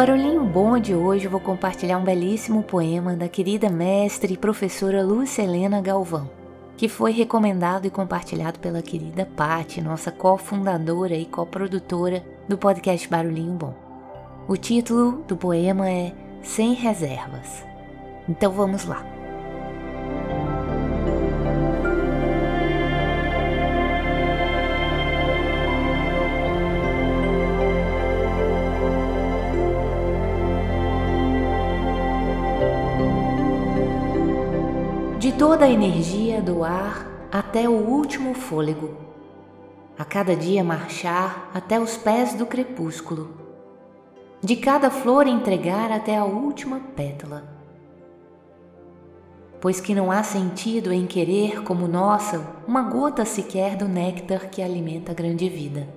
Barulhinho Bom de hoje vou compartilhar um belíssimo poema da querida mestre e professora Lúcia Helena Galvão, que foi recomendado e compartilhado pela querida Patti, nossa cofundadora e coprodutora do podcast Barulhinho Bom. O título do poema é Sem Reservas. Então vamos lá. Toda a energia do ar até o último fôlego, a cada dia marchar até os pés do crepúsculo, de cada flor entregar até a última pétala. Pois que não há sentido em querer como nossa uma gota sequer do néctar que alimenta a grande vida.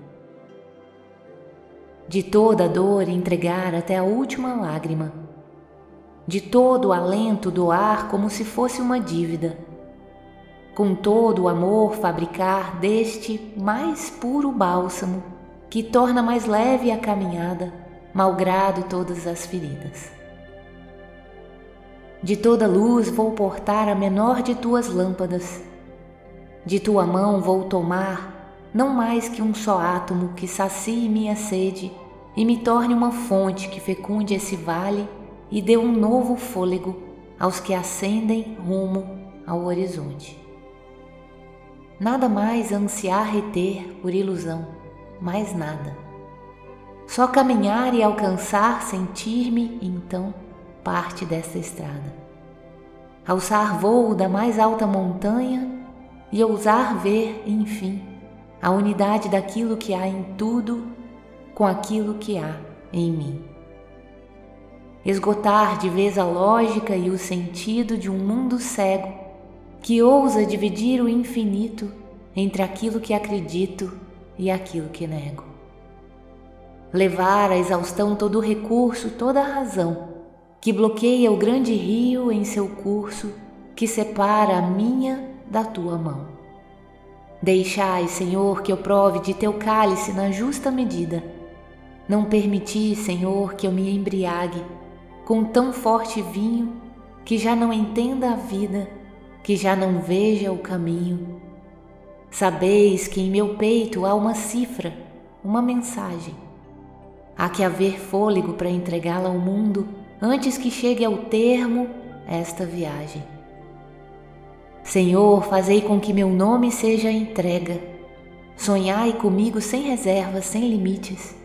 De toda a dor entregar até a última lágrima de todo o alento doar como se fosse uma dívida, com todo o amor fabricar deste mais puro bálsamo que torna mais leve a caminhada, malgrado todas as feridas. De toda luz vou portar a menor de tuas lâmpadas, de tua mão vou tomar não mais que um só átomo que sacie minha sede e me torne uma fonte que fecunde esse vale e dê um novo fôlego aos que ascendem rumo ao horizonte. Nada mais ansiar reter por ilusão, mais nada. Só caminhar e alcançar, sentir-me, então, parte desta estrada. Alçar voo da mais alta montanha e ousar ver, enfim, a unidade daquilo que há em tudo com aquilo que há em mim esgotar de vez a lógica e o sentido de um mundo cego que ousa dividir o infinito entre aquilo que acredito e aquilo que nego. Levar à exaustão todo o recurso, toda a razão, que bloqueia o grande rio em seu curso, que separa a minha da tua mão. Deixai, Senhor, que eu prove de teu cálice na justa medida. Não permiti, Senhor, que eu me embriague com tão forte vinho que já não entenda a vida, que já não veja o caminho. Sabeis que em meu peito há uma cifra, uma mensagem. Há que haver fôlego para entregá-la ao mundo antes que chegue ao termo esta viagem. Senhor, fazei com que meu nome seja entrega. Sonhai comigo sem reservas, sem limites,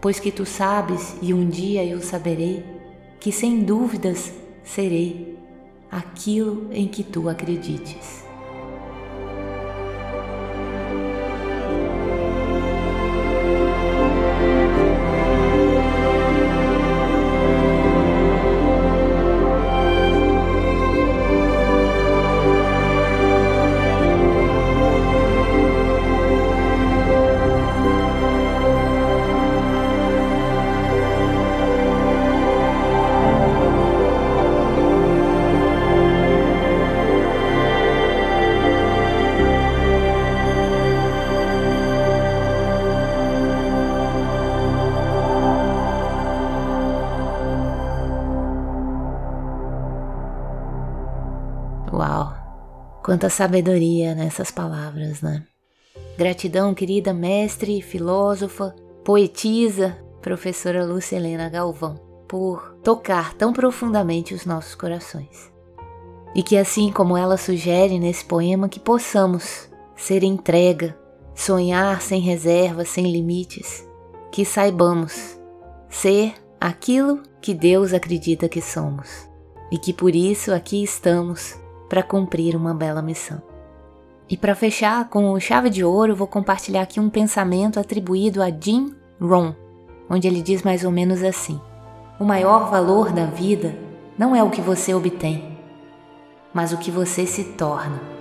pois que tu sabes e um dia eu saberei que sem dúvidas serei aquilo em que tu acredites. Quanta sabedoria nessas palavras, né? Gratidão, querida mestre, filósofa, poetisa, professora Lúcia Helena Galvão, por tocar tão profundamente os nossos corações. E que assim como ela sugere nesse poema, que possamos ser entrega, sonhar sem reservas, sem limites, que saibamos ser aquilo que Deus acredita que somos e que por isso aqui estamos para cumprir uma bela missão. E para fechar com chave de ouro, vou compartilhar aqui um pensamento atribuído a Jim Rohn, onde ele diz mais ou menos assim: O maior valor da vida não é o que você obtém, mas o que você se torna.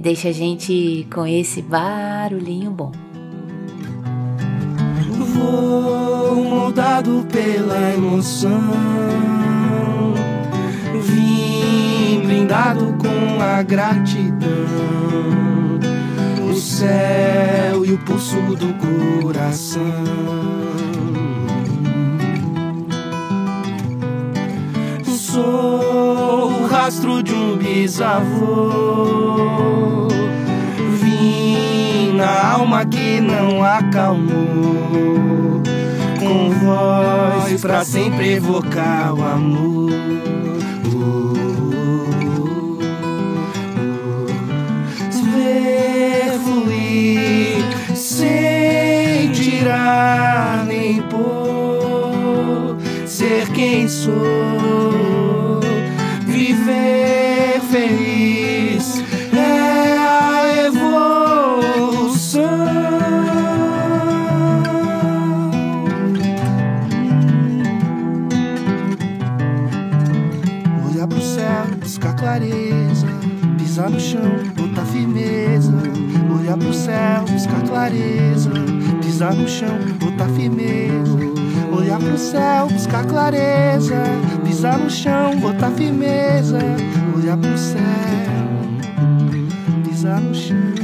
Deixa a gente com esse barulhinho bom. Vou moldado pela emoção Vim brindado com a gratidão, o céu e o pulso do coração. Sou rastro de um bisavô. Vim na alma que não acalmou, com voz pra sempre evocar o amor. quem sou. Céu, buscar clareza, pisar no chão, botar firmeza. Olhar pro céu, buscar clareza, pisar no chão, botar firmeza olhar pro céu, buscar clareza, pisar no chão, botar firmeza, olhar pro céu, pisar no chão.